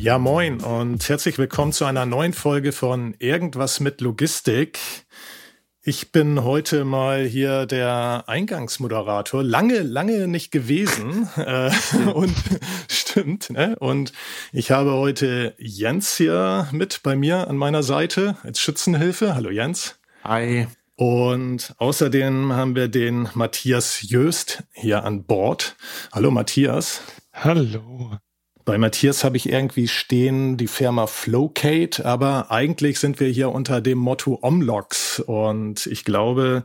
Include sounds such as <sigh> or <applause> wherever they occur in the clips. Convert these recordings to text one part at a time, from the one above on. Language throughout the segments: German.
Ja, moin und herzlich willkommen zu einer neuen Folge von Irgendwas mit Logistik. Ich bin heute mal hier der Eingangsmoderator. Lange, lange nicht gewesen. <laughs> äh, und <laughs> stimmt. Ne? Und ich habe heute Jens hier mit bei mir an meiner Seite als Schützenhilfe. Hallo Jens. Hi. Und außerdem haben wir den Matthias Jöst hier an Bord. Hallo Matthias. Hallo. Bei Matthias habe ich irgendwie stehen die Firma Flowcate, aber eigentlich sind wir hier unter dem Motto Omlox und ich glaube,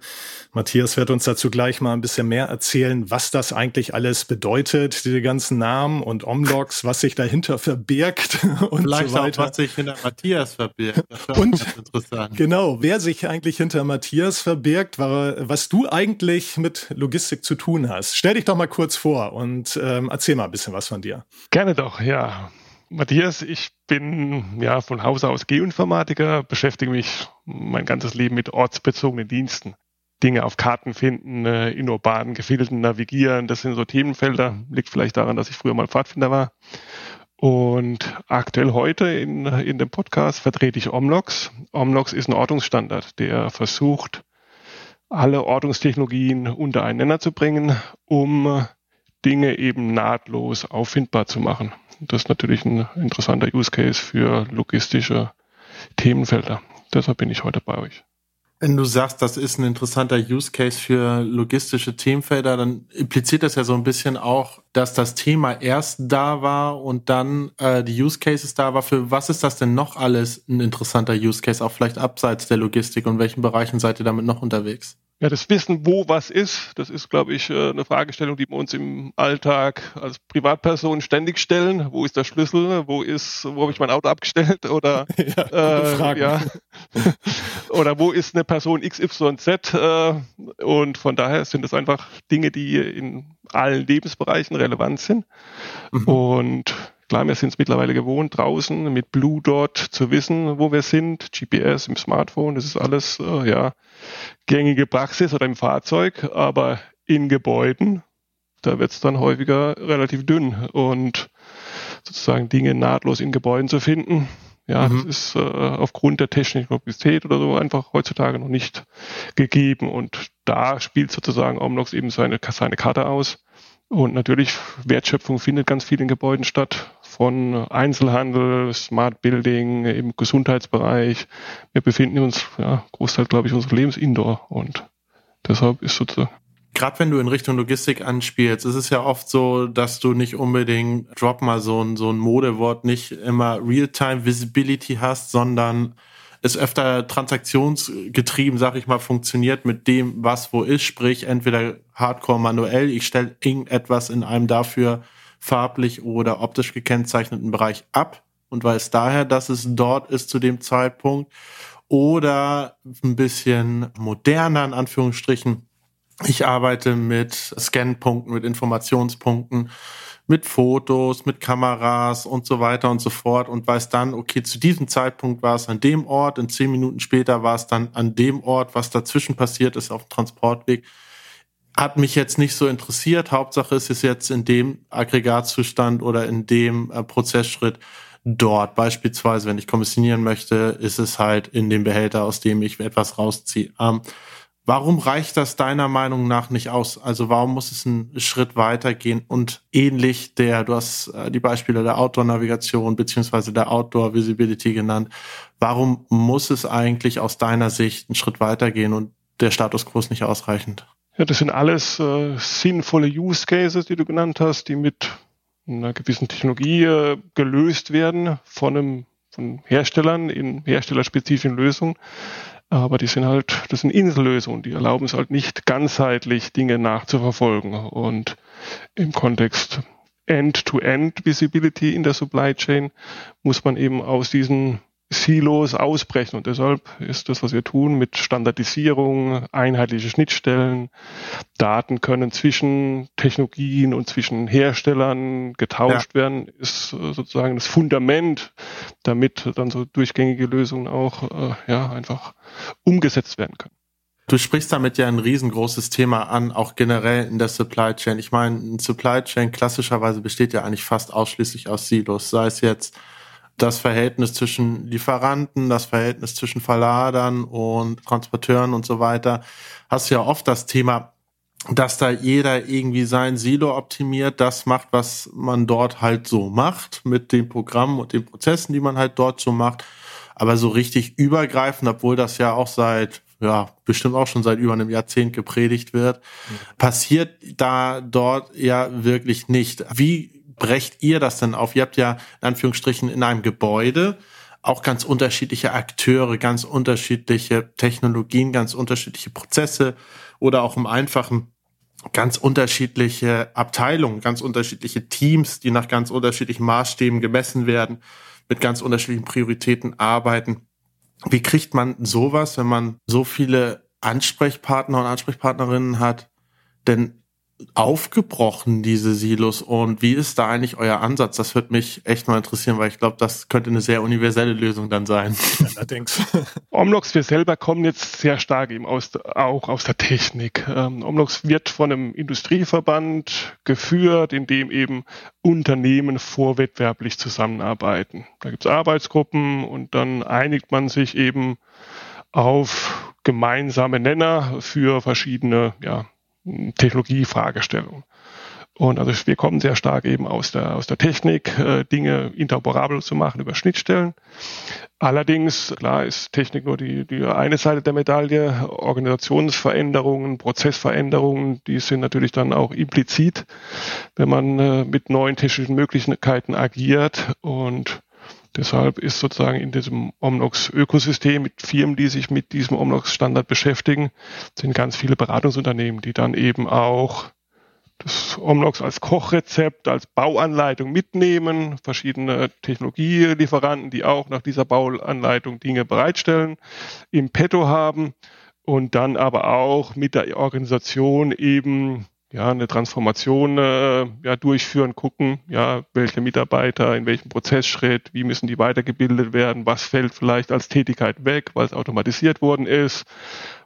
Matthias wird uns dazu gleich mal ein bisschen mehr erzählen, was das eigentlich alles bedeutet, diese ganzen Namen und Omlox, was sich dahinter verbirgt <laughs> und Vielleicht so weiter. auch, was sich hinter Matthias verbirgt. Das Und interessant. Genau, wer sich eigentlich hinter Matthias verbirgt, war, was du eigentlich mit Logistik zu tun hast. Stell dich doch mal kurz vor und ähm, erzähl mal ein bisschen was von dir. Gerne doch, ja. Matthias, ich bin ja von Hause aus Geoinformatiker, beschäftige mich mein ganzes Leben mit ortsbezogenen Diensten. Dinge auf Karten finden, äh, in urbanen Gefilden navigieren, das sind so Themenfelder. Liegt vielleicht daran, dass ich früher mal Pfadfinder war. Und aktuell heute in, in dem Podcast vertrete ich Omlox. Omlox ist ein Ortungsstandard, der versucht, alle Ortungstechnologien unter einen Nenner zu bringen, um Dinge eben nahtlos auffindbar zu machen. Das ist natürlich ein interessanter Use Case für logistische Themenfelder. Deshalb bin ich heute bei euch. Wenn du sagst, das ist ein interessanter Use Case für logistische Themenfelder, dann impliziert das ja so ein bisschen auch, dass das Thema erst da war und dann äh, die Use Cases da war. Für was ist das denn noch alles ein interessanter Use Case, auch vielleicht abseits der Logistik und welchen Bereichen seid ihr damit noch unterwegs? Ja, das Wissen, wo was ist, das ist, glaube ich, äh, eine Fragestellung, die wir uns im Alltag als Privatperson ständig stellen. Wo ist der Schlüssel? Wo ist, wo habe ich mein Auto abgestellt? Oder <laughs> Ja, Frage. ja. <laughs> oder wo ist eine Person XYZ? Äh, und von daher sind es einfach Dinge, die in allen Lebensbereichen relevant sind. Mhm. Und klar, wir sind es mittlerweile gewohnt, draußen mit Blue Dot zu wissen, wo wir sind, GPS im Smartphone, das ist alles äh, ja gängige Praxis oder im Fahrzeug, aber in Gebäuden, da wird es dann häufiger relativ dünn und sozusagen Dinge nahtlos in Gebäuden zu finden. Ja, Mhm. das ist äh, aufgrund der Technologität oder so einfach heutzutage noch nicht gegeben. Und da spielt sozusagen Omnox eben seine, seine Karte aus. Und natürlich, Wertschöpfung findet ganz viel in Gebäuden statt. Von Einzelhandel, Smart Building, im Gesundheitsbereich. Wir befinden uns, ja, Großteil, glaube ich, unseres Lebens indoor. Und deshalb ist sozusagen Gerade wenn du in Richtung Logistik anspielst, ist es ja oft so, dass du nicht unbedingt, drop mal so ein, so ein Modewort, nicht immer Real-Time Visibility hast, sondern es öfter transaktionsgetrieben, sag ich mal, funktioniert mit dem, was wo ist, sprich entweder hardcore manuell, ich stelle irgendetwas in einem dafür farblich oder optisch gekennzeichneten Bereich ab und weiß daher, dass es dort ist zu dem Zeitpunkt. Oder ein bisschen moderner in Anführungsstrichen. Ich arbeite mit Scanpunkten, mit Informationspunkten, mit Fotos, mit Kameras und so weiter und so fort und weiß dann, okay, zu diesem Zeitpunkt war es an dem Ort, in zehn Minuten später war es dann an dem Ort, was dazwischen passiert ist auf dem Transportweg. Hat mich jetzt nicht so interessiert. Hauptsache ist es jetzt in dem Aggregatzustand oder in dem äh, Prozessschritt dort. Beispielsweise, wenn ich kommissionieren möchte, ist es halt in dem Behälter, aus dem ich etwas rausziehe. Ähm, Warum reicht das deiner Meinung nach nicht aus? Also warum muss es einen Schritt weitergehen und ähnlich der, du hast äh, die Beispiele der Outdoor-Navigation beziehungsweise der Outdoor-Visibility genannt. Warum muss es eigentlich aus deiner Sicht einen Schritt weitergehen und der Status quo ist nicht ausreichend? Ja, das sind alles äh, sinnvolle Use Cases, die du genannt hast, die mit einer gewissen Technologie äh, gelöst werden von einem von Herstellern in herstellerspezifischen Lösungen. Aber die sind halt, das sind Insellösungen, die erlauben es halt nicht ganzheitlich Dinge nachzuverfolgen. Und im Kontext End-to-End-Visibility in der Supply Chain, muss man eben aus diesen Silos ausbrechen. Und deshalb ist das, was wir tun, mit Standardisierung, einheitliche Schnittstellen, Daten können zwischen Technologien und zwischen Herstellern getauscht ja. werden, ist sozusagen das Fundament, damit dann so durchgängige Lösungen auch äh, ja, einfach umgesetzt werden können. Du sprichst damit ja ein riesengroßes Thema an, auch generell in der Supply Chain. Ich meine, ein Supply Chain klassischerweise besteht ja eigentlich fast ausschließlich aus Silos, sei es jetzt das Verhältnis zwischen Lieferanten, das Verhältnis zwischen Verladern und Transporteuren und so weiter, hast du ja oft das Thema, dass da jeder irgendwie sein Silo optimiert, das macht, was man dort halt so macht, mit den Programmen und den Prozessen, die man halt dort so macht. Aber so richtig übergreifend, obwohl das ja auch seit, ja, bestimmt auch schon seit über einem Jahrzehnt gepredigt wird, mhm. passiert da dort ja wirklich nicht. Wie brecht ihr das denn auf? Ihr habt ja in Anführungsstrichen in einem Gebäude auch ganz unterschiedliche Akteure, ganz unterschiedliche Technologien, ganz unterschiedliche Prozesse oder auch im einfachen ganz unterschiedliche Abteilungen, ganz unterschiedliche Teams, die nach ganz unterschiedlichen Maßstäben gemessen werden, mit ganz unterschiedlichen Prioritäten arbeiten. Wie kriegt man sowas, wenn man so viele Ansprechpartner und Ansprechpartnerinnen hat, denn aufgebrochen, diese Silos? Und wie ist da eigentlich euer Ansatz? Das würde mich echt mal interessieren, weil ich glaube, das könnte eine sehr universelle Lösung dann sein. Allerdings. <laughs> Omlox, wir selber kommen jetzt sehr stark eben aus, auch aus der Technik. Ähm, Omlox wird von einem Industrieverband geführt, in dem eben Unternehmen vorwettbewerblich zusammenarbeiten. Da gibt es Arbeitsgruppen und dann einigt man sich eben auf gemeinsame Nenner für verschiedene ja, Technologiefragestellung. Und also wir kommen sehr stark eben aus der, aus der Technik, äh, Dinge interoperabel zu machen über Schnittstellen. Allerdings, klar, ist Technik nur die, die eine Seite der Medaille. Organisationsveränderungen, Prozessveränderungen, die sind natürlich dann auch implizit, wenn man äh, mit neuen technischen Möglichkeiten agiert. Und Deshalb ist sozusagen in diesem Omnox-Ökosystem mit Firmen, die sich mit diesem Omnox-Standard beschäftigen, sind ganz viele Beratungsunternehmen, die dann eben auch das Omnox als Kochrezept, als Bauanleitung mitnehmen, verschiedene Technologielieferanten, die auch nach dieser Bauanleitung Dinge bereitstellen, im Petto haben und dann aber auch mit der Organisation eben ja, eine Transformation äh, ja, durchführen, gucken, ja, welche Mitarbeiter in welchem Prozessschritt, wie müssen die weitergebildet werden, was fällt vielleicht als Tätigkeit weg, weil es automatisiert worden ist,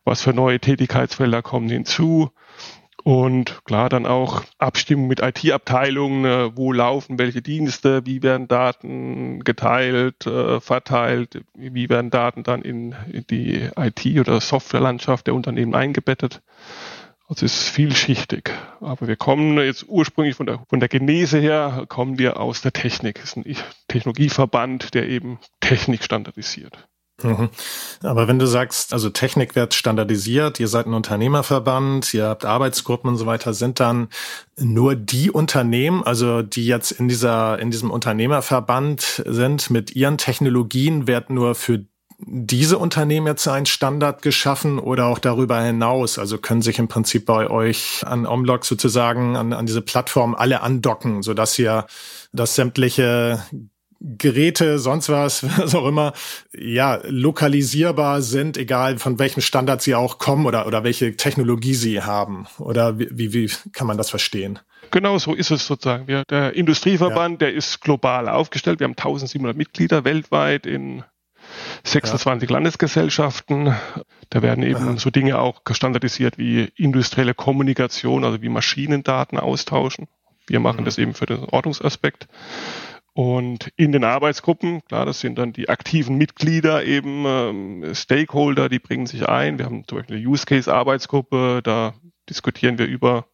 was für neue Tätigkeitsfelder kommen hinzu. Und klar, dann auch Abstimmung mit IT-Abteilungen, äh, wo laufen welche Dienste, wie werden Daten geteilt, äh, verteilt, wie werden Daten dann in, in die IT- oder Softwarelandschaft der Unternehmen eingebettet. Also es ist vielschichtig. Aber wir kommen jetzt ursprünglich von der, von der Genese her, kommen wir aus der Technik. Es ist ein Technologieverband, der eben Technik standardisiert. Mhm. Aber wenn du sagst, also Technik wird standardisiert, ihr seid ein Unternehmerverband, ihr habt Arbeitsgruppen und so weiter, sind dann nur die Unternehmen, also die jetzt in dieser, in diesem Unternehmerverband sind, mit ihren Technologien wird nur für diese Unternehmen jetzt einen Standard geschaffen oder auch darüber hinaus? Also können sich im Prinzip bei euch an Omlog sozusagen an, an diese Plattform alle andocken, sodass ihr dass sämtliche Geräte, sonst was, <laughs> was auch immer, ja, lokalisierbar sind, egal von welchem Standard sie auch kommen oder, oder welche Technologie sie haben. Oder wie, wie kann man das verstehen? Genau so ist es sozusagen. Wir, der Industrieverband, ja. der ist global aufgestellt. Wir haben 1700 Mitglieder weltweit in 26 ja. Landesgesellschaften. Da werden eben Aha. so Dinge auch standardisiert wie industrielle Kommunikation, also wie Maschinendaten austauschen. Wir machen mhm. das eben für den Ordnungsaspekt. Und in den Arbeitsgruppen, klar, das sind dann die aktiven Mitglieder, eben ähm, Stakeholder, die bringen sich ein. Wir haben zum Beispiel eine Use Case Arbeitsgruppe, da diskutieren wir über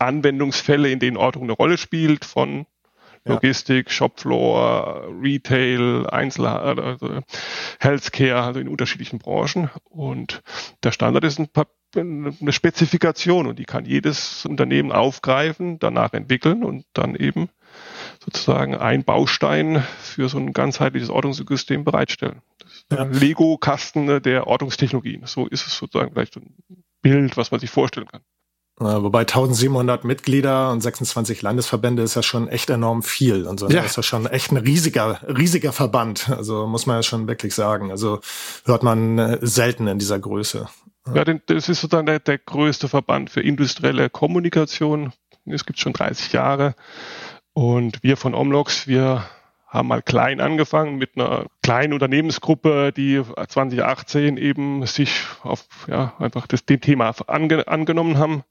Anwendungsfälle, in denen Ordnung eine Rolle spielt, von Logistik, Shopfloor, Retail, Einzelhandel, also Healthcare, also in unterschiedlichen Branchen. Und der Standard ist ein eine Spezifikation und die kann jedes Unternehmen aufgreifen, danach entwickeln und dann eben sozusagen ein Baustein für so ein ganzheitliches Ordnungssystem bereitstellen. Ja. Lego-Kasten der Ordnungstechnologien. So ist es sozusagen vielleicht ein Bild, was man sich vorstellen kann. Wobei 1700 Mitglieder und 26 Landesverbände ist ja schon echt enorm viel. Und so ja. ist ja schon echt ein riesiger, riesiger Verband. Also muss man ja schon wirklich sagen. Also hört man äh, selten in dieser Größe. Ja, das ist sozusagen der, der größte Verband für industrielle Kommunikation. Es gibt schon 30 Jahre. Und wir von Omlox, wir haben mal klein angefangen mit einer kleinen Unternehmensgruppe, die 2018 eben sich auf ja, einfach das, dem Thema ange, angenommen haben.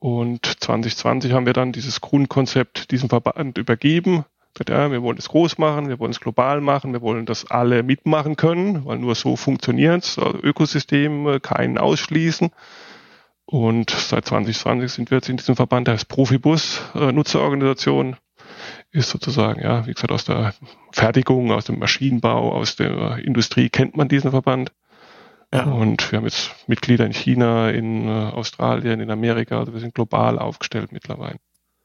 Und 2020 haben wir dann dieses Grundkonzept diesem Verband übergeben. Ja, wir wollen es groß machen, wir wollen es global machen, wir wollen, dass alle mitmachen können, weil nur so funktioniert es. Also Ökosystem, keinen ausschließen. Und seit 2020 sind wir jetzt in diesem Verband, der heißt Profibus, äh, Nutzerorganisation, ist sozusagen, ja, wie gesagt, aus der Fertigung, aus dem Maschinenbau, aus der Industrie kennt man diesen Verband. Ja. Und wir haben jetzt Mitglieder in China, in äh, Australien, in Amerika, also wir sind global aufgestellt mittlerweile.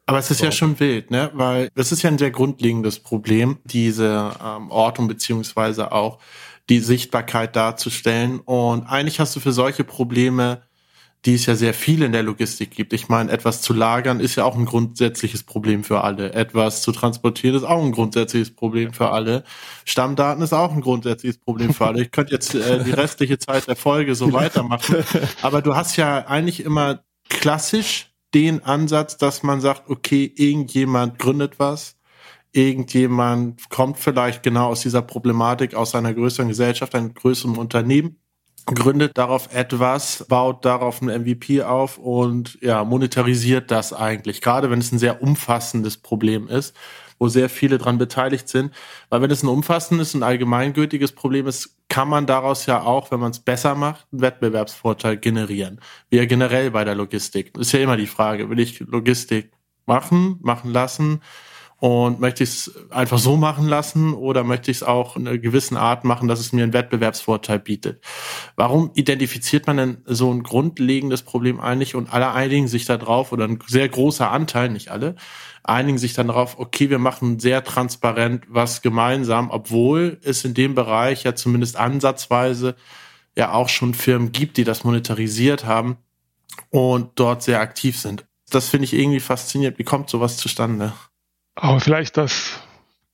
Aber es ist so. ja schon wild, ne? Weil das ist ja ein sehr grundlegendes Problem, diese ähm, Ortung beziehungsweise auch die Sichtbarkeit darzustellen. Und eigentlich hast du für solche Probleme die es ja sehr viel in der Logistik gibt. Ich meine, etwas zu lagern ist ja auch ein grundsätzliches Problem für alle. Etwas zu transportieren ist auch ein grundsätzliches Problem für alle. Stammdaten ist auch ein grundsätzliches Problem für alle. Ich könnte jetzt äh, die restliche Zeit der Folge so weitermachen. Aber du hast ja eigentlich immer klassisch den Ansatz, dass man sagt, okay, irgendjemand gründet was, irgendjemand kommt vielleicht genau aus dieser Problematik, aus einer größeren Gesellschaft, einem größeren Unternehmen gründet darauf etwas, baut darauf ein MVP auf und ja, monetarisiert das eigentlich, gerade wenn es ein sehr umfassendes Problem ist, wo sehr viele dran beteiligt sind. Weil wenn es ein umfassendes und allgemeingültiges Problem ist, kann man daraus ja auch, wenn man es besser macht, einen Wettbewerbsvorteil generieren. Wie ja generell bei der Logistik. ist ja immer die Frage, will ich Logistik machen, machen lassen? Und möchte ich es einfach so machen lassen oder möchte ich es auch in einer gewissen Art machen, dass es mir einen Wettbewerbsvorteil bietet? Warum identifiziert man denn so ein grundlegendes Problem eigentlich und alle einigen sich da drauf oder ein sehr großer Anteil, nicht alle, einigen sich dann darauf, okay, wir machen sehr transparent was gemeinsam, obwohl es in dem Bereich ja zumindest ansatzweise ja auch schon Firmen gibt, die das monetarisiert haben und dort sehr aktiv sind. Das finde ich irgendwie faszinierend. Wie kommt sowas zustande? Aber vielleicht, dass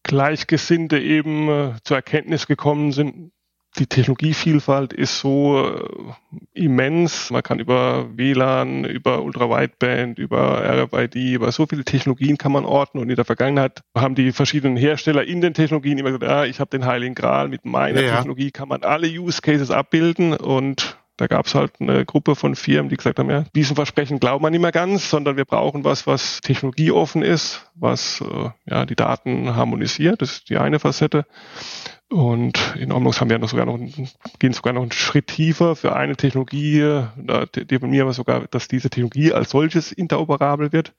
Gleichgesinnte eben äh, zur Erkenntnis gekommen sind, die Technologievielfalt ist so äh, immens. Man kann über WLAN, über Ultra-Wideband, über RFID, über so viele Technologien kann man orten. Und in der Vergangenheit haben die verschiedenen Hersteller in den Technologien immer gesagt, ja, ich habe den Heiligen Gral, mit meiner ja. Technologie kann man alle Use Cases abbilden. Und da gab es halt eine Gruppe von Firmen, die gesagt haben, ja, diesem Versprechen glauben wir nicht mehr ganz, sondern wir brauchen was, was technologieoffen ist, was äh, ja, die Daten harmonisiert. Das ist die eine Facette. Und in Omnux haben wir noch sogar noch, gehen sogar noch einen Schritt tiefer für eine Technologie, da definieren wir sogar, dass diese Technologie als solches interoperabel wird.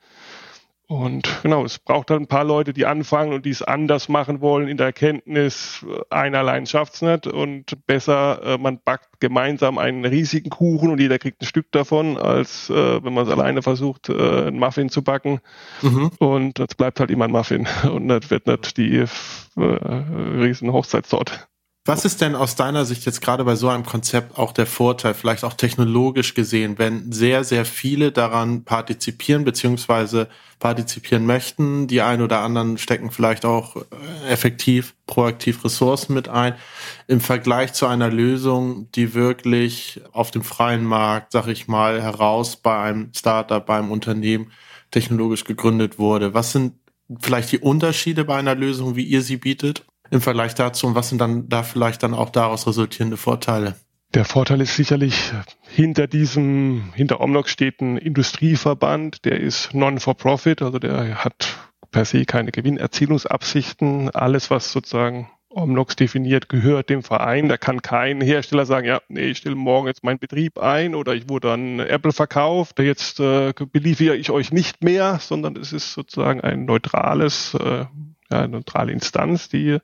Und genau, es braucht halt ein paar Leute, die anfangen und die es anders machen wollen in der Erkenntnis, einer allein schafft's nicht und besser, äh, man backt gemeinsam einen riesigen Kuchen und jeder kriegt ein Stück davon, als äh, wenn man es alleine versucht, äh, einen Muffin zu backen. Mhm. Und das bleibt halt immer ein Muffin <laughs> und das wird nicht die äh, riesen Hochzeitstorte. Was ist denn aus deiner Sicht jetzt gerade bei so einem Konzept auch der Vorteil, vielleicht auch technologisch gesehen, wenn sehr, sehr viele daran partizipieren beziehungsweise partizipieren möchten? Die einen oder anderen stecken vielleicht auch äh, effektiv, proaktiv Ressourcen mit ein. Im Vergleich zu einer Lösung, die wirklich auf dem freien Markt, sag ich mal, heraus bei einem Startup, beim Unternehmen technologisch gegründet wurde. Was sind vielleicht die Unterschiede bei einer Lösung, wie ihr sie bietet? Im Vergleich dazu und was sind dann da vielleicht dann auch daraus resultierende Vorteile? Der Vorteil ist sicherlich, hinter diesem, hinter Omnox steht ein Industrieverband, der ist non-for-profit, also der hat per se keine Gewinnerzielungsabsichten. Alles, was sozusagen Omnox definiert, gehört dem Verein. Da kann kein Hersteller sagen, ja, nee, ich stelle morgen jetzt meinen Betrieb ein oder ich wurde an Apple verkauft, jetzt äh, beliefere ich euch nicht mehr, sondern es ist sozusagen ein neutrales äh, ja, neutrale Instanz, die,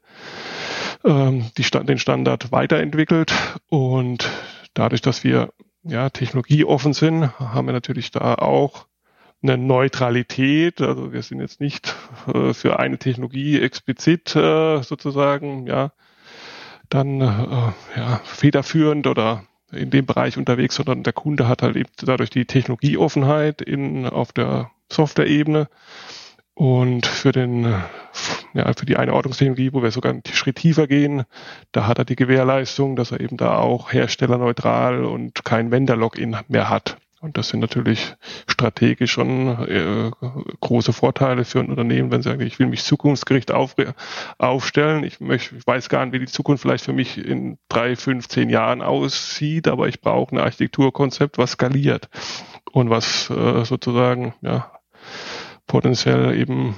ähm, die Stand, den Standard weiterentwickelt. Und dadurch, dass wir ja, technologieoffen sind, haben wir natürlich da auch eine Neutralität. Also wir sind jetzt nicht äh, für eine Technologie explizit äh, sozusagen, ja, dann äh, ja, federführend oder in dem Bereich unterwegs, sondern der Kunde hat halt eben dadurch die Technologieoffenheit in, auf der Software-Ebene. Und für den, ja, für die Einordnungstechnologie, wo wir sogar einen Schritt tiefer gehen, da hat er die Gewährleistung, dass er eben da auch herstellerneutral und kein Vendor-Login mehr hat. Und das sind natürlich strategisch schon äh, große Vorteile für ein Unternehmen, wenn sie sagen, ich will mich zukunftsgericht auf, aufstellen. Ich, möchte, ich weiß gar nicht, wie die Zukunft vielleicht für mich in drei, fünf, zehn Jahren aussieht, aber ich brauche ein Architekturkonzept, was skaliert und was äh, sozusagen ja, potenziell eben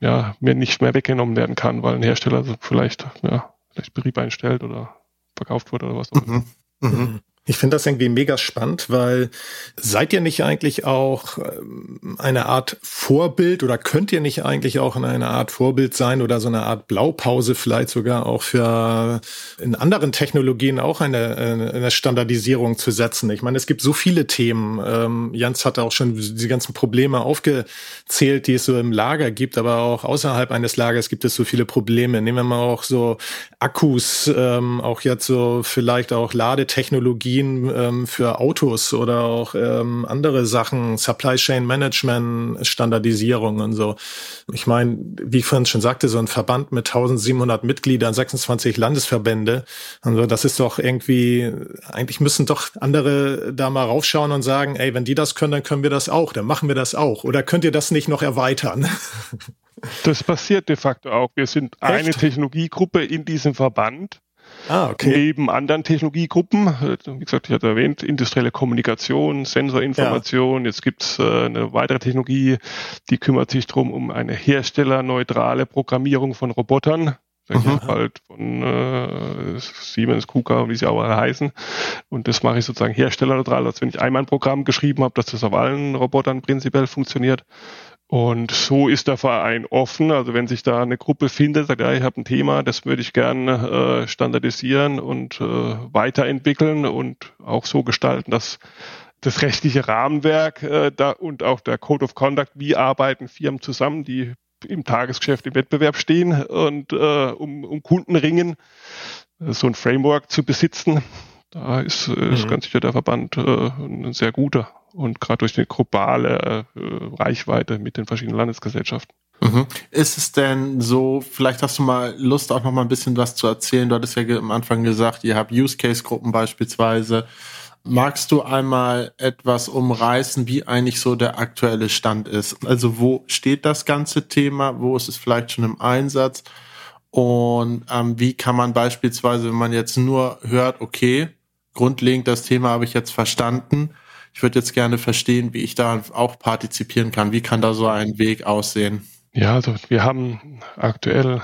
ja, mir nicht mehr weggenommen werden kann, weil ein Hersteller vielleicht, ja, vielleicht Betrieb einstellt oder verkauft wurde oder was. Mhm. Mhm. Ich finde das irgendwie mega spannend, weil seid ihr nicht eigentlich auch ähm, eine Art Vorbild oder könnt ihr nicht eigentlich auch eine Art Vorbild sein oder so eine Art Blaupause vielleicht sogar auch für in anderen Technologien auch eine, eine Standardisierung zu setzen? Ich meine, es gibt so viele Themen. Ähm, Jans hat auch schon die ganzen Probleme aufgezählt, die es so im Lager gibt, aber auch außerhalb eines Lagers gibt es so viele Probleme. Nehmen wir mal auch so Akkus, ähm, auch jetzt so vielleicht auch Ladetechnologie Technologien ähm, für Autos oder auch ähm, andere Sachen, Supply Chain Management, Standardisierung und so. Ich meine, wie ich vorhin schon sagte, so ein Verband mit 1700 Mitgliedern, 26 Landesverbände, also das ist doch irgendwie, eigentlich müssen doch andere da mal raufschauen und sagen, ey, wenn die das können, dann können wir das auch, dann machen wir das auch. Oder könnt ihr das nicht noch erweitern? <laughs> Das passiert de facto auch. Wir sind Echt? eine Technologiegruppe in diesem Verband Ah, okay. Neben anderen Technologiegruppen, äh, wie gesagt, ich hatte erwähnt, industrielle Kommunikation, Sensorinformation. Ja. Jetzt gibt's äh, eine weitere Technologie, die kümmert sich drum um eine herstellerneutrale Programmierung von Robotern. Mhm. Halt von äh, Siemens, KUKA, wie sie auch alle heißen. Und das mache ich sozusagen herstellerneutral, als wenn ich einmal ein Programm geschrieben habe, dass das auf allen Robotern prinzipiell funktioniert. Und so ist der Verein offen. Also wenn sich da eine Gruppe findet, sagt, ja, ich habe ein Thema, das würde ich gerne äh, standardisieren und äh, weiterentwickeln und auch so gestalten, dass das rechtliche Rahmenwerk äh, da und auch der Code of Conduct, wie arbeiten Firmen zusammen, die im Tagesgeschäft im Wettbewerb stehen und äh, um, um Kunden ringen, so ein Framework zu besitzen. Da ist, äh, ist mhm. ganz sicher der Verband äh, ein sehr guter und gerade durch die globale äh, Reichweite mit den verschiedenen Landesgesellschaften. Mhm. Ist es denn so, vielleicht hast du mal Lust auch noch mal ein bisschen was zu erzählen. Du hattest ja am Anfang gesagt, ihr habt Use-Case-Gruppen beispielsweise. Magst du einmal etwas umreißen, wie eigentlich so der aktuelle Stand ist? Also wo steht das ganze Thema? Wo ist es vielleicht schon im Einsatz? Und ähm, wie kann man beispielsweise, wenn man jetzt nur hört, okay, grundlegend das Thema habe ich jetzt verstanden, ich würde jetzt gerne verstehen, wie ich da auch partizipieren kann. Wie kann da so ein Weg aussehen? Ja, also wir haben aktuell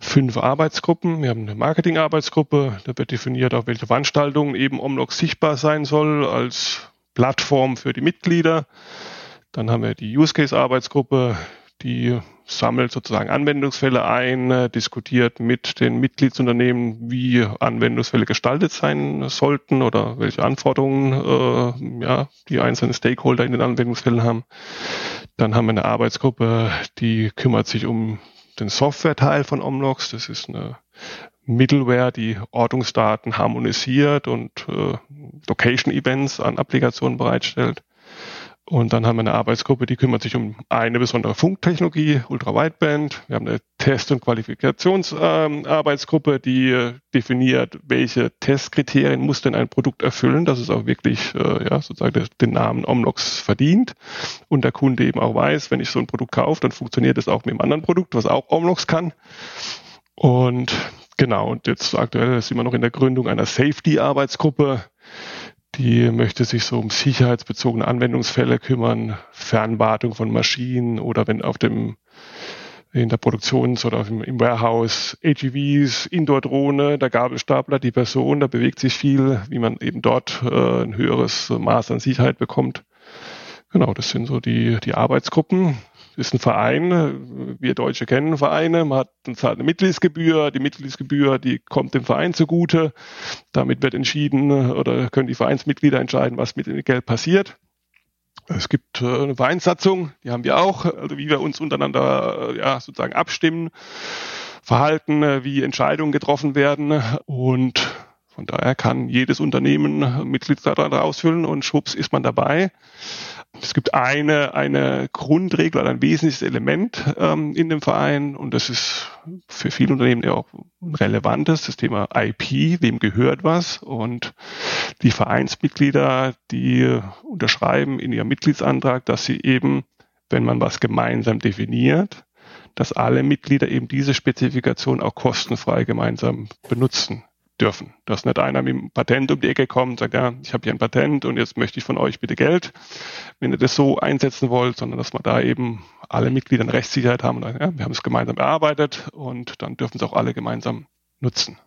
fünf Arbeitsgruppen. Wir haben eine Marketing-Arbeitsgruppe, da wird definiert, auf welche Veranstaltungen eben Omlog sichtbar sein soll als Plattform für die Mitglieder. Dann haben wir die Use Case Arbeitsgruppe, die sammelt sozusagen Anwendungsfälle ein, äh, diskutiert mit den Mitgliedsunternehmen, wie Anwendungsfälle gestaltet sein sollten oder welche Anforderungen äh, ja, die einzelnen Stakeholder in den Anwendungsfällen haben. Dann haben wir eine Arbeitsgruppe, die kümmert sich um den Software-Teil von Omlogs. Das ist eine Middleware, die Ortungsdaten harmonisiert und äh, Location-Events an Applikationen bereitstellt. Und dann haben wir eine Arbeitsgruppe, die kümmert sich um eine besondere Funktechnologie, Ultra-Wideband. Wir haben eine Test- und Qualifikationsarbeitsgruppe, ähm, die äh, definiert, welche Testkriterien muss denn ein Produkt erfüllen, dass es auch wirklich äh, ja, sozusagen den Namen Omlox verdient und der Kunde eben auch weiß, wenn ich so ein Produkt kaufe, dann funktioniert es auch mit einem anderen Produkt, was auch Omlox kann. Und genau, und jetzt aktuell sind wir noch in der Gründung einer Safety-Arbeitsgruppe, die möchte sich so um sicherheitsbezogene Anwendungsfälle kümmern, Fernwartung von Maschinen oder wenn auf dem in der Produktions- oder im, Warehouse AGVs, Indoor-Drohne, der Gabelstapler, die Person, da bewegt sich viel, wie man eben dort äh, ein höheres Maß an Sicherheit bekommt. Genau, das sind so die, die Arbeitsgruppen ist ein Verein, wir Deutsche kennen Vereine, man hat zahlt eine Mitgliedsgebühr, die Mitgliedsgebühr, die kommt dem Verein zugute. Damit wird entschieden oder können die Vereinsmitglieder entscheiden, was mit dem Geld passiert. Es gibt äh, eine Vereinssatzung, die haben wir auch, also wie wir uns untereinander äh, ja, sozusagen abstimmen, verhalten, äh, wie Entscheidungen getroffen werden und Von daher kann jedes Unternehmen Mitgliedsdaten ausfüllen und schwupps ist man dabei. Es gibt eine, eine Grundregel oder ein wesentliches Element ähm, in dem Verein und das ist für viele Unternehmen ja auch relevantes, das Thema IP, wem gehört was? Und die Vereinsmitglieder, die unterschreiben in ihrem Mitgliedsantrag, dass sie eben, wenn man was gemeinsam definiert, dass alle Mitglieder eben diese Spezifikation auch kostenfrei gemeinsam benutzen dürfen. Dass nicht einer mit dem Patent um die Ecke kommt und sagt, ja, ich habe hier ein Patent und jetzt möchte ich von euch bitte Geld, wenn ihr das so einsetzen wollt, sondern dass wir da eben alle Mitglieder eine Rechtssicherheit haben und sagen, ja, wir haben es gemeinsam erarbeitet und dann dürfen es auch alle gemeinsam nutzen.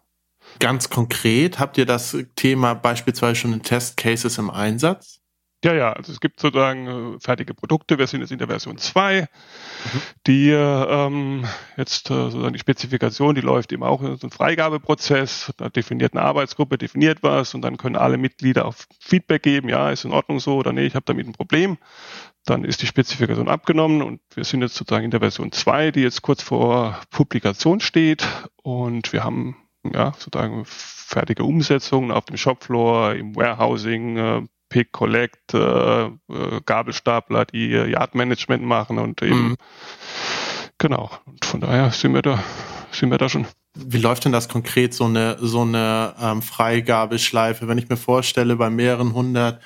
Ganz konkret, habt ihr das Thema beispielsweise schon in Testcases im Einsatz? Ja, ja, also es gibt sozusagen äh, fertige Produkte. Wir sind jetzt in der Version 2. Mhm. Die ähm, jetzt äh, sozusagen die Spezifikation, die läuft eben auch in so einem Freigabeprozess. Da definiert eine Arbeitsgruppe, definiert was und dann können alle Mitglieder auf Feedback geben, ja, ist in Ordnung so oder nee, ich habe damit ein Problem. Dann ist die Spezifikation abgenommen und wir sind jetzt sozusagen in der Version 2, die jetzt kurz vor Publikation steht und wir haben ja sozusagen fertige Umsetzungen auf dem Shopfloor, im Warehousing, äh, Pick, Collect, äh, äh, Gabelstapler, die Yard-Management machen und eben, mhm. genau. Und von daher sind wir da, sind wir da schon. Wie läuft denn das konkret, so eine, so eine ähm, Freigabeschleife? Wenn ich mir vorstelle, bei mehreren hundert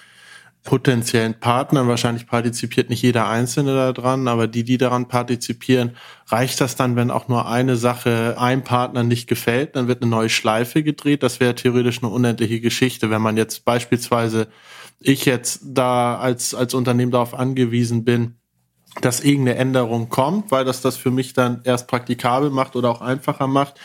potenziellen Partnern, wahrscheinlich partizipiert nicht jeder Einzelne daran, aber die, die daran partizipieren, reicht das dann, wenn auch nur eine Sache einem Partner nicht gefällt, dann wird eine neue Schleife gedreht. Das wäre theoretisch eine unendliche Geschichte, wenn man jetzt beispielsweise ich jetzt da als, als Unternehmen darauf angewiesen bin, dass irgendeine Änderung kommt, weil das das für mich dann erst praktikabel macht oder auch einfacher macht.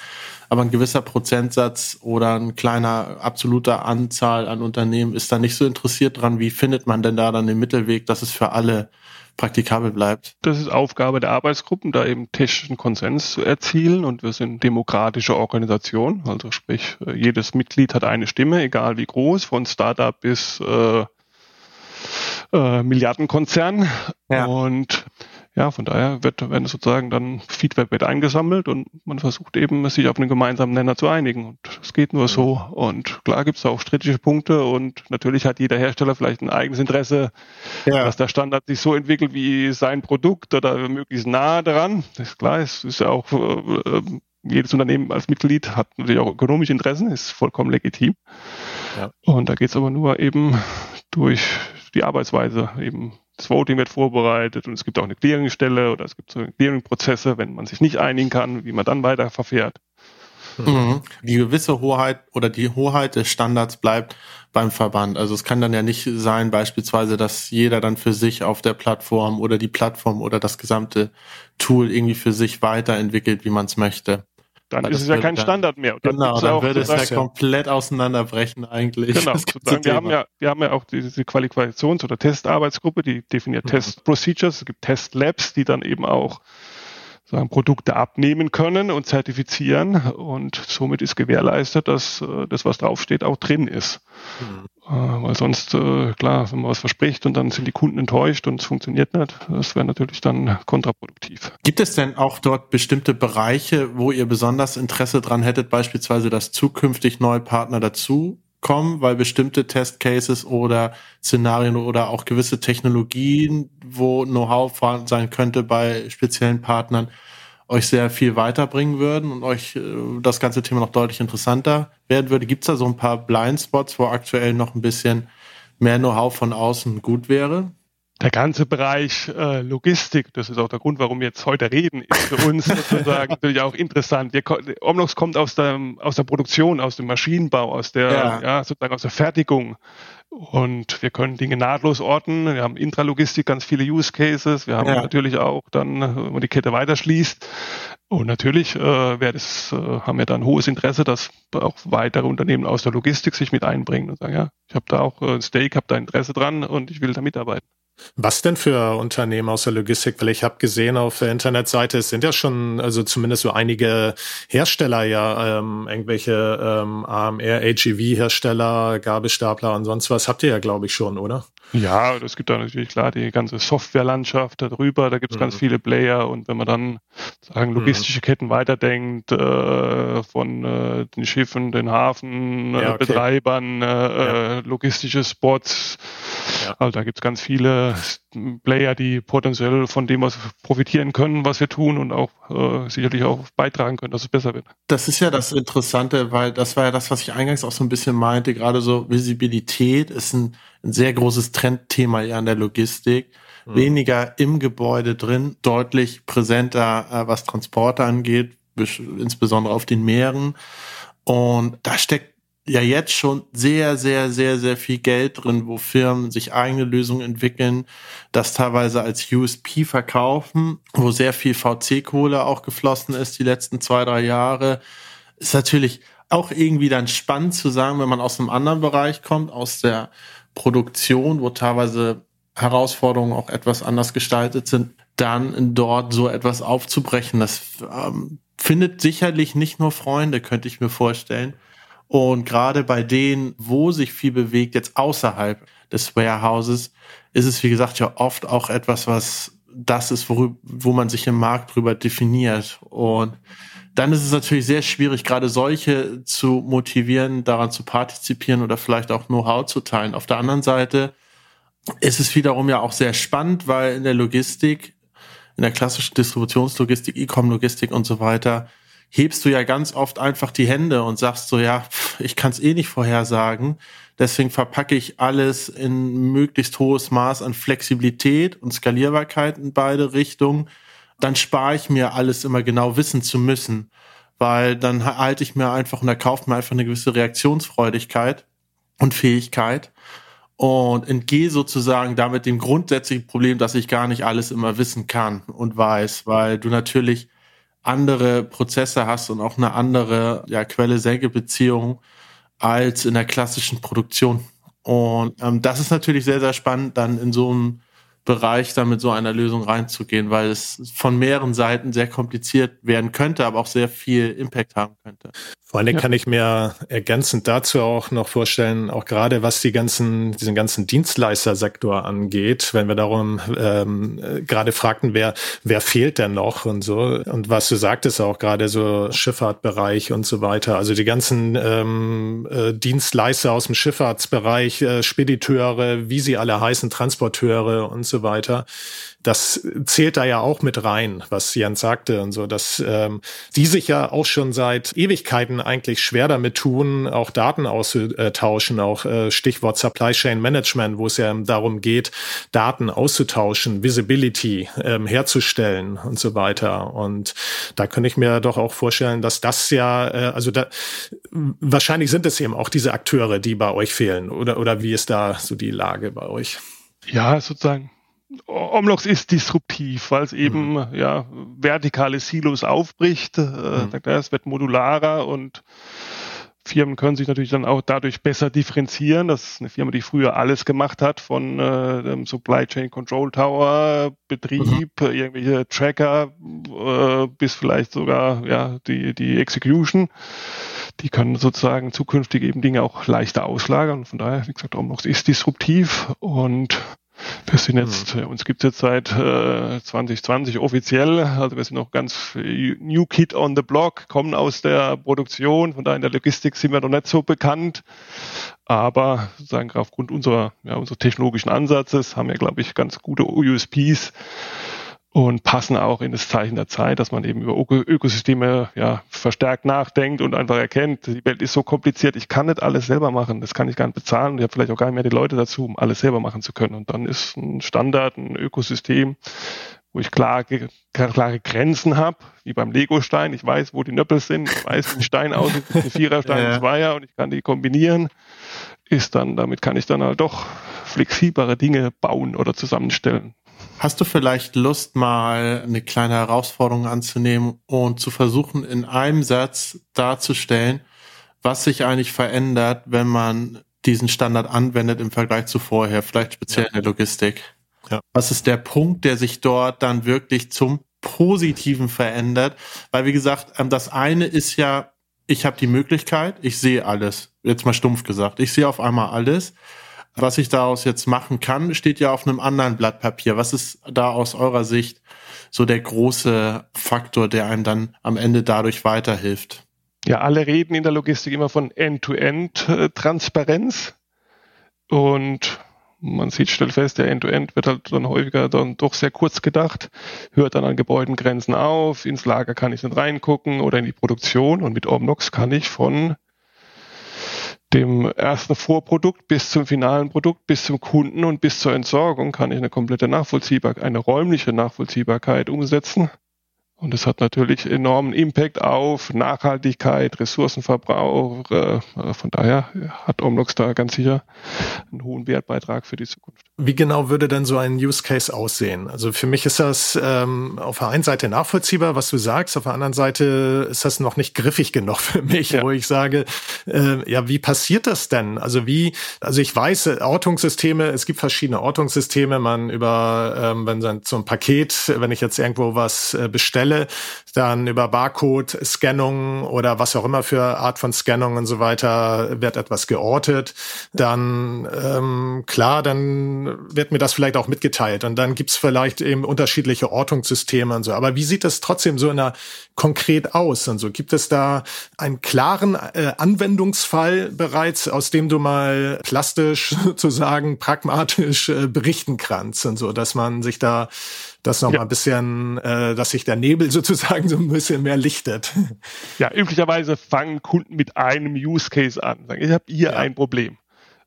Aber ein gewisser Prozentsatz oder ein kleiner absoluter Anzahl an Unternehmen ist da nicht so interessiert dran. Wie findet man denn da dann den Mittelweg, dass es für alle praktikabel bleibt. Das ist Aufgabe der Arbeitsgruppen, da eben technischen Konsens zu erzielen und wir sind demokratische Organisation, also sprich äh, jedes Mitglied hat eine Stimme, egal wie groß, von Startup bis äh, äh, Milliardenkonzern ja. und ja, von daher wird, wenn sozusagen dann Feedback wird eingesammelt und man versucht eben, sich auf einen gemeinsamen Nenner zu einigen. Und es geht nur so. Und klar gibt es auch strittige Punkte und natürlich hat jeder Hersteller vielleicht ein eigenes Interesse, ja. dass der Standard sich so entwickelt wie sein Produkt oder möglichst nah daran. Das ist klar, es ist ja auch äh, jedes Unternehmen als Mitglied hat natürlich auch ökonomische Interessen, ist vollkommen legitim. Ja. Und da geht es aber nur eben durch die Arbeitsweise eben das Voting wird vorbereitet und es gibt auch eine Clearingstelle oder es gibt so Clearingprozesse, wenn man sich nicht einigen kann, wie man dann weiter verfährt. Mhm. Die gewisse Hoheit oder die Hoheit des Standards bleibt beim Verband. Also es kann dann ja nicht sein, beispielsweise, dass jeder dann für sich auf der Plattform oder die Plattform oder das gesamte Tool irgendwie für sich weiterentwickelt, wie man es möchte. Dann Weil ist es ja kein dann, Standard mehr. Dann genau, dann würde es ja komplett auseinanderbrechen eigentlich. Genau, wir haben ja, wir haben ja auch diese Qualifikations- oder Testarbeitsgruppe, die definiert mhm. Test Procedures, es gibt Test Labs, die dann eben auch sagen, Produkte abnehmen können und zertifizieren und somit ist gewährleistet, dass äh, das, was draufsteht, auch drin ist. Mhm. Äh, weil sonst, äh, klar, wenn man was verspricht und dann sind die Kunden enttäuscht und es funktioniert nicht, das wäre natürlich dann kontraproduktiv. Gibt es denn auch dort bestimmte Bereiche, wo ihr besonders Interesse dran hättet, beispielsweise, dass zukünftig neue Partner dazu kommen, weil bestimmte Testcases oder Szenarien oder auch gewisse Technologien, wo Know-how vorhanden sein könnte bei speziellen Partnern, euch sehr viel weiterbringen würden und euch äh, das ganze Thema noch deutlich interessanter werden würde. Gibt es da so ein paar Blindspots, wo aktuell noch ein bisschen mehr Know-how von außen gut wäre? der ganze Bereich äh, Logistik, das ist auch der Grund, warum wir jetzt heute reden, ist für uns <laughs> sozusagen natürlich auch interessant. Wir, Omnox kommt aus der, aus der Produktion, aus dem Maschinenbau, aus der, ja. ja. sozusagen aus der Fertigung. Und wir können Dinge nahtlos orten. Wir haben Intralogistik, ganz viele Use Cases. Wir haben ja. natürlich auch dann, wenn man die Kette weiterschließt. Und natürlich äh, das, äh, haben wir dann hohes Interesse, dass auch weitere Unternehmen aus der Logistik sich mit einbringen und sagen, ja, ich habe da auch äh, ein Stake, habe da Interesse dran und ich will da mitarbeiten. Was denn für Unternehmen aus der Logistik? Weil ich habe gesehen auf der Internetseite, es sind ja schon, also zumindest so einige Hersteller ja, ähm, irgendwelche ähm, AMR, AGV-Hersteller, Gabelstapler und sonst was habt ihr ja, glaube ich, schon, oder? Ja, es gibt da natürlich klar die ganze Softwarelandschaft darüber, da gibt es mhm. ganz viele Player und wenn man dann sagen mhm. logistische Ketten weiterdenkt, äh, von äh, den Schiffen, den Hafen, äh, ja, okay. Betreibern, äh, ja. Äh, logistische Spots, ja. also da gibt es ganz viele Player, die potenziell von dem was profitieren können, was wir tun und auch äh, sicherlich auch beitragen können, dass es besser wird. Das ist ja das Interessante, weil das war ja das, was ich eingangs auch so ein bisschen meinte, gerade so Visibilität ist ein, ein sehr großes Trendthema ja in der Logistik. Mhm. Weniger im Gebäude drin, deutlich präsenter, äh, was Transporte angeht, insbesondere auf den Meeren. Und da steckt ja jetzt schon sehr, sehr, sehr, sehr viel Geld drin, wo Firmen sich eigene Lösungen entwickeln, das teilweise als USP verkaufen, wo sehr viel VC-Kohle auch geflossen ist die letzten zwei, drei Jahre. Ist natürlich auch irgendwie dann spannend zu sagen, wenn man aus einem anderen Bereich kommt, aus der Produktion, wo teilweise Herausforderungen auch etwas anders gestaltet sind, dann dort so etwas aufzubrechen. Das ähm, findet sicherlich nicht nur Freunde, könnte ich mir vorstellen. Und gerade bei denen, wo sich viel bewegt, jetzt außerhalb des Warehouses, ist es, wie gesagt, ja oft auch etwas, was das ist, worüber, wo man sich im Markt drüber definiert. Und dann ist es natürlich sehr schwierig, gerade solche zu motivieren, daran zu partizipieren oder vielleicht auch Know-how zu teilen. Auf der anderen Seite ist es wiederum ja auch sehr spannend, weil in der Logistik, in der klassischen Distributionslogistik, E-Com-Logistik und so weiter, hebst du ja ganz oft einfach die Hände und sagst so, ja, ich kann es eh nicht vorhersagen. Deswegen verpacke ich alles in möglichst hohes Maß an Flexibilität und Skalierbarkeit in beide Richtungen. Dann spare ich mir alles immer genau wissen zu müssen, weil dann halte ich mir einfach und erkauft mir einfach eine gewisse Reaktionsfreudigkeit und Fähigkeit und entgehe sozusagen damit dem grundsätzlichen Problem, dass ich gar nicht alles immer wissen kann und weiß, weil du natürlich andere Prozesse hast und auch eine andere ja, Quelle-Senke-Beziehung als in der klassischen Produktion. Und ähm, das ist natürlich sehr, sehr spannend, dann in so einem Bereich dann mit so einer Lösung reinzugehen, weil es von mehreren Seiten sehr kompliziert werden könnte, aber auch sehr viel Impact haben könnte. Vor allem ja. kann ich mir ergänzend dazu auch noch vorstellen, auch gerade was die ganzen, diesen ganzen Dienstleistersektor angeht, wenn wir darum ähm, gerade fragten, wer, wer fehlt denn noch und so. Und was du sagtest auch gerade so Schifffahrtbereich und so weiter. Also die ganzen ähm, äh, Dienstleister aus dem Schifffahrtsbereich, äh, Spediteure, wie sie alle heißen, Transporteure und so weiter das zählt da ja auch mit rein, was Jens sagte und so, dass ähm, die sich ja auch schon seit Ewigkeiten eigentlich schwer damit tun, auch Daten auszutauschen, auch äh, Stichwort Supply Chain Management, wo es ja darum geht, Daten auszutauschen, Visibility ähm, herzustellen und so weiter. Und da könnte ich mir doch auch vorstellen, dass das ja, äh, also da wahrscheinlich sind es eben auch diese Akteure, die bei euch fehlen, oder oder wie ist da so die Lage bei euch? Ja, sozusagen Omlox ist disruptiv, weil es eben mhm. ja vertikale Silos aufbricht. Äh, mhm. Es wird modularer und Firmen können sich natürlich dann auch dadurch besser differenzieren. Das ist eine Firma, die früher alles gemacht hat, von äh, Supply Chain Control Tower, Betrieb, mhm. irgendwelche Tracker äh, bis vielleicht sogar ja die die Execution. Die können sozusagen zukünftig eben Dinge auch leichter auslagern. Von daher, wie gesagt, Omlox ist disruptiv und wir sind jetzt, mhm. uns gibt es jetzt seit äh, 2020 offiziell, also wir sind noch ganz New Kid on the Block, kommen aus der Produktion, von daher in der Logistik sind wir noch nicht so bekannt, aber sozusagen aufgrund unserer, ja, unseres technologischen Ansatzes haben wir, glaube ich, ganz gute USPs, und passen auch in das Zeichen der Zeit, dass man eben über Ökosysteme ja, verstärkt nachdenkt und einfach erkennt, die Welt ist so kompliziert, ich kann nicht alles selber machen, das kann ich gar nicht bezahlen, ich habe vielleicht auch gar nicht mehr die Leute dazu, um alles selber machen zu können. Und dann ist ein Standard, ein Ökosystem, wo ich klare, klare Grenzen habe, wie beim Lego-Stein. Ich weiß, wo die Nöppel sind, ich weiß, wie ein Stein aussieht, ein Viererstein, ein Zweier und ich kann die kombinieren. Ist dann, damit kann ich dann halt doch flexiblere Dinge bauen oder zusammenstellen. Hast du vielleicht Lust, mal eine kleine Herausforderung anzunehmen und zu versuchen, in einem Satz darzustellen, was sich eigentlich verändert, wenn man diesen Standard anwendet im Vergleich zu vorher, vielleicht speziell ja. in der Logistik? Ja. Was ist der Punkt, der sich dort dann wirklich zum Positiven verändert? Weil, wie gesagt, ähm, das eine ist ja, ich habe die Möglichkeit, ich sehe alles. Jetzt mal stumpf gesagt. Ich sehe auf einmal alles. Was ich daraus jetzt machen kann, steht ja auf einem anderen Blatt Papier. Was ist da aus eurer Sicht so der große Faktor, der einem dann am Ende dadurch weiterhilft? Ja, alle reden in der Logistik immer von End-to-End-Transparenz. Und man sieht, stellt fest, der End-to-End wird halt dann häufiger dann doch sehr kurz gedacht, hört dann an Gebäudengrenzen auf, ins Lager kann ich nicht reingucken oder in die Produktion und mit Omnox kann ich von dem ersten Vorprodukt bis zum finalen Produkt, bis zum Kunden und bis zur Entsorgung kann ich eine komplette Nachvollziehbarkeit, eine räumliche Nachvollziehbarkeit umsetzen und es hat natürlich enormen Impact auf Nachhaltigkeit, Ressourcenverbrauch. Äh, von daher hat Omlox da ganz sicher einen hohen Wertbeitrag für die Zukunft. Wie genau würde denn so ein Use Case aussehen? Also für mich ist das ähm, auf der einen Seite nachvollziehbar, was du sagst, auf der anderen Seite ist das noch nicht griffig genug <laughs> für mich, ja. wo ich sage, äh, ja, wie passiert das denn? Also wie, also ich weiß, Ortungssysteme, es gibt verschiedene Ortungssysteme, man über, ähm, wenn so ein Paket, wenn ich jetzt irgendwo was äh, bestelle, Stelle, dann über Barcode-Scannung oder was auch immer für Art von Scannung und so weiter wird etwas geortet. Dann ähm, klar, dann wird mir das vielleicht auch mitgeteilt und dann gibt's vielleicht eben unterschiedliche Ortungssysteme und so. Aber wie sieht das trotzdem so in der konkret aus und so? Gibt es da einen klaren äh, Anwendungsfall bereits, aus dem du mal plastisch <laughs> sozusagen pragmatisch äh, berichten kannst und so, dass man sich da das noch ja. mal ein bisschen, äh, dass sich der Nebel <laughs> sozusagen so ein bisschen mehr lichtet. Ja, üblicherweise fangen Kunden mit einem Use Case an. Sagen, ich habe hier ja. ein Problem.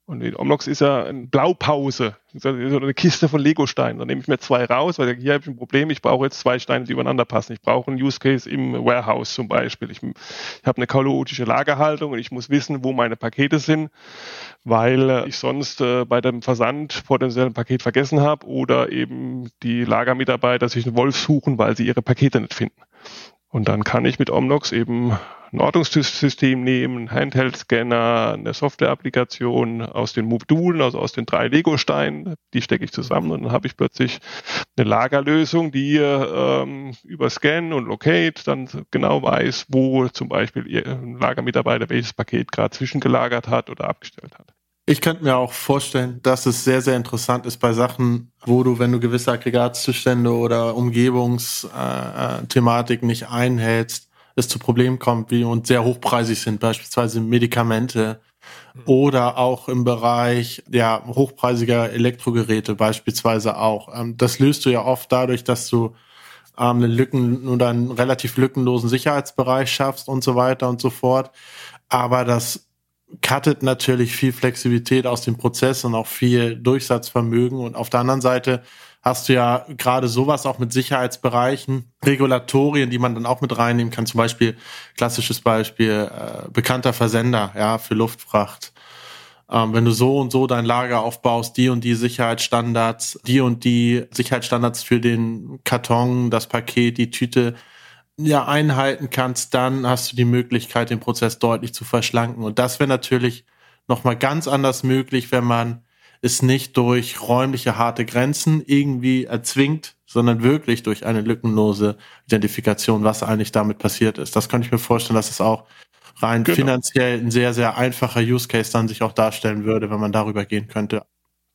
Und die Omlox ist ja eine Blaupause, so eine Kiste von Lego-Steinen. Da nehme ich mir zwei raus, weil hier habe ich ein Problem, ich brauche jetzt zwei Steine, die übereinander passen. Ich brauche einen Use Case im Warehouse zum Beispiel. Ich, ich habe eine chaotische Lagerhaltung und ich muss wissen, wo meine Pakete sind, weil ich sonst äh, bei dem Versand potenziell ein Paket vergessen habe oder eben die Lagermitarbeiter sich einen Wolf suchen, weil sie ihre Pakete nicht finden. Und dann kann ich mit Omnox eben Ortungssystem nehmen, Handheld-Scanner, eine Software-Applikation aus den Modulen, also aus den drei Lego-Steinen, die stecke ich zusammen und dann habe ich plötzlich eine Lagerlösung, die ähm, über Scan und Locate dann genau weiß, wo zum Beispiel ein Lagermitarbeiter welches Paket gerade zwischengelagert hat oder abgestellt hat. Ich könnte mir auch vorstellen, dass es sehr, sehr interessant ist bei Sachen, wo du, wenn du gewisse Aggregatzustände oder Umgebungsthematik äh, nicht einhältst, es zu Problemen kommt, wie und sehr hochpreisig sind, beispielsweise Medikamente oder auch im Bereich ja, hochpreisiger Elektrogeräte beispielsweise auch. Ähm, das löst du ja oft dadurch, dass du ähm, einen Lücken oder einen relativ lückenlosen Sicherheitsbereich schaffst und so weiter und so fort. Aber das cuttet natürlich viel Flexibilität aus dem Prozess und auch viel Durchsatzvermögen. Und auf der anderen Seite hast du ja gerade sowas auch mit Sicherheitsbereichen, Regulatorien, die man dann auch mit reinnehmen kann. Zum Beispiel, klassisches Beispiel, äh, bekannter Versender, ja, für Luftfracht. Ähm, wenn du so und so dein Lager aufbaust, die und die Sicherheitsstandards, die und die Sicherheitsstandards für den Karton, das Paket, die Tüte, ja einhalten kannst, dann hast du die Möglichkeit, den Prozess deutlich zu verschlanken. Und das wäre natürlich nochmal ganz anders möglich, wenn man es nicht durch räumliche harte Grenzen irgendwie erzwingt, sondern wirklich durch eine lückenlose Identifikation, was eigentlich damit passiert ist. Das könnte ich mir vorstellen, dass es auch rein genau. finanziell ein sehr, sehr einfacher Use Case dann sich auch darstellen würde, wenn man darüber gehen könnte.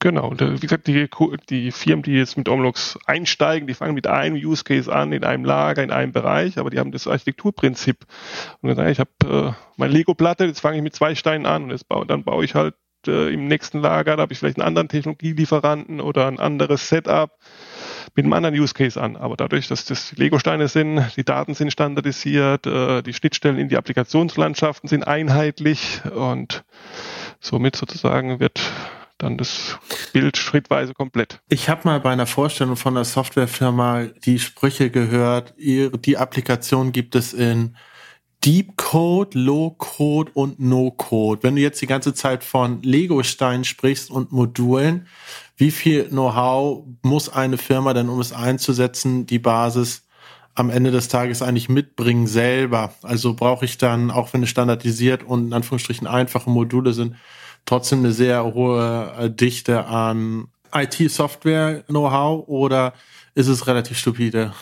Genau, und äh, wie gesagt, die, die Firmen, die jetzt mit Omlox einsteigen, die fangen mit einem Use Case an, in einem Lager, in einem Bereich, aber die haben das Architekturprinzip. Und dann, ich habe äh, meine Lego-Platte, jetzt fange ich mit zwei Steinen an und jetzt baue, dann baue ich halt äh, im nächsten Lager, da habe ich vielleicht einen anderen Technologielieferanten oder ein anderes Setup mit einem anderen Use Case an. Aber dadurch, dass das Lego-Steine sind, die Daten sind standardisiert, äh, die Schnittstellen in die Applikationslandschaften sind einheitlich und somit sozusagen wird dann das Bild schrittweise komplett. Ich habe mal bei einer Vorstellung von einer Softwarefirma die Sprüche gehört, die Applikation gibt es in Deep Code, Low Code und No Code. Wenn du jetzt die ganze Zeit von Lego-Steinen sprichst und Modulen, wie viel Know-how muss eine Firma denn, um es einzusetzen, die Basis am Ende des Tages eigentlich mitbringen selber? Also brauche ich dann, auch wenn es standardisiert und in Anführungsstrichen einfache Module sind, trotzdem eine sehr hohe äh, Dichte an IT-Software-Know-how oder ist es relativ stupide?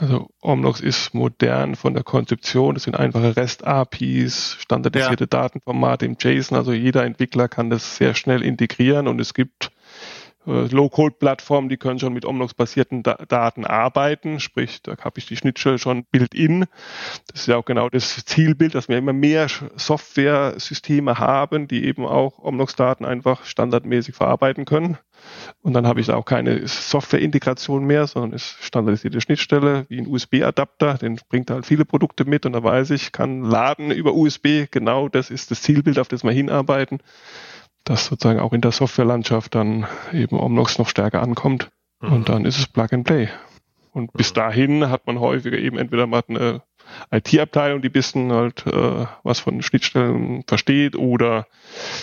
Also Omnox ist modern von der Konzeption. Es sind einfache REST-APIs, standardisierte ja. Datenformate im JSON. Also jeder Entwickler kann das sehr schnell integrieren und es gibt Low-Code-Plattformen, die können schon mit Omnox-basierten da Daten arbeiten, sprich, da habe ich die Schnittstelle schon built-in. Das ist ja auch genau das Zielbild, dass wir immer mehr Software-Systeme haben, die eben auch Omnox-Daten einfach standardmäßig verarbeiten können. Und dann habe ich auch keine Software-Integration mehr, sondern ist standardisierte Schnittstelle wie ein USB-Adapter, den bringt halt viele Produkte mit und da weiß ich, kann laden über USB, genau das ist das Zielbild, auf das wir hinarbeiten dass sozusagen auch in der Softwarelandschaft dann eben Omnox noch stärker ankommt. Mhm. Und dann ist es Plug and Play. Und bis mhm. dahin hat man häufiger eben entweder mal eine IT-Abteilung, die bisschen halt äh, was von Schnittstellen versteht oder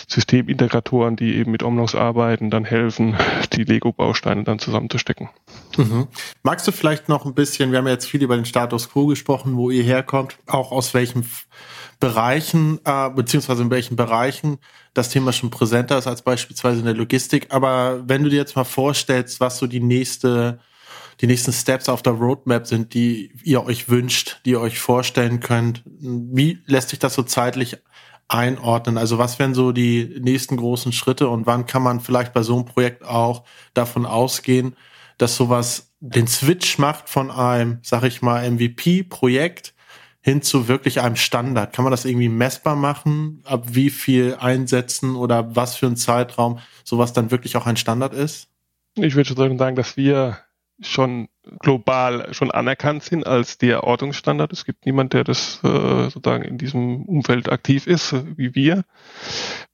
Systemintegratoren, die eben mit Omnox arbeiten, dann helfen, die Lego-Bausteine dann zusammenzustecken. Mhm. Magst du vielleicht noch ein bisschen, wir haben ja jetzt viel über den Status Quo gesprochen, wo ihr herkommt, auch aus welchem Bereichen, äh, beziehungsweise in welchen Bereichen das Thema schon präsenter ist als beispielsweise in der Logistik. Aber wenn du dir jetzt mal vorstellst, was so die nächste, die nächsten Steps auf der Roadmap sind, die ihr euch wünscht, die ihr euch vorstellen könnt, wie lässt sich das so zeitlich einordnen? Also was wären so die nächsten großen Schritte und wann kann man vielleicht bei so einem Projekt auch davon ausgehen, dass sowas den Switch macht von einem, sag ich mal, MVP-Projekt hin zu wirklich einem Standard? Kann man das irgendwie messbar machen, ab wie viel einsetzen oder was für ein Zeitraum sowas dann wirklich auch ein Standard ist? Ich würde schon sagen, dass wir schon global schon anerkannt sind als der Ortungsstandard. Es gibt niemand, der das äh, sozusagen in diesem Umfeld aktiv ist, äh, wie wir.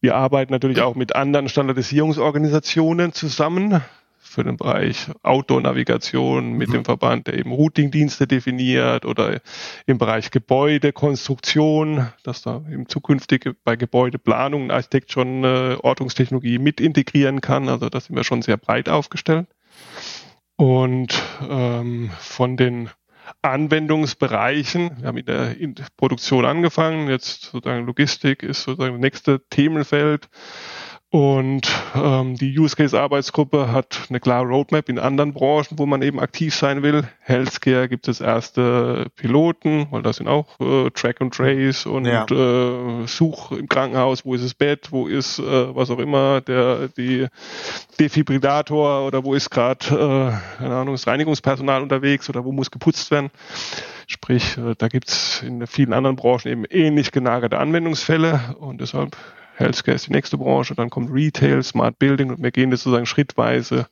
Wir arbeiten natürlich auch mit anderen Standardisierungsorganisationen zusammen für den Bereich Outdoor-Navigation mit mhm. dem Verband, der eben Routing-Dienste definiert oder im Bereich Gebäudekonstruktion, dass da eben zukünftig bei Gebäudeplanung ein Architekt schon äh, Ortungstechnologie mit integrieren kann. Also da sind wir schon sehr breit aufgestellt. Und ähm, von den Anwendungsbereichen. Wir haben in der, Produktion angefangen, jetzt sozusagen Logistik ist sozusagen das nächste Themenfeld. Und ähm, die Use Case Arbeitsgruppe hat eine klare Roadmap in anderen Branchen, wo man eben aktiv sein will. Healthcare gibt es erste Piloten, weil da sind auch äh, Track and Trace und ja. äh, Such im Krankenhaus, wo ist das Bett, wo ist äh, was auch immer, der die Defibrillator oder wo ist gerade, äh, keine Ahnung, das Reinigungspersonal unterwegs oder wo muss geputzt werden. Sprich, äh, da gibt's in vielen anderen Branchen eben ähnlich gelagerte Anwendungsfälle und deshalb Healthcare ist die nächste Branche, dann kommt Retail, Smart Building und wir gehen das sozusagen schrittweise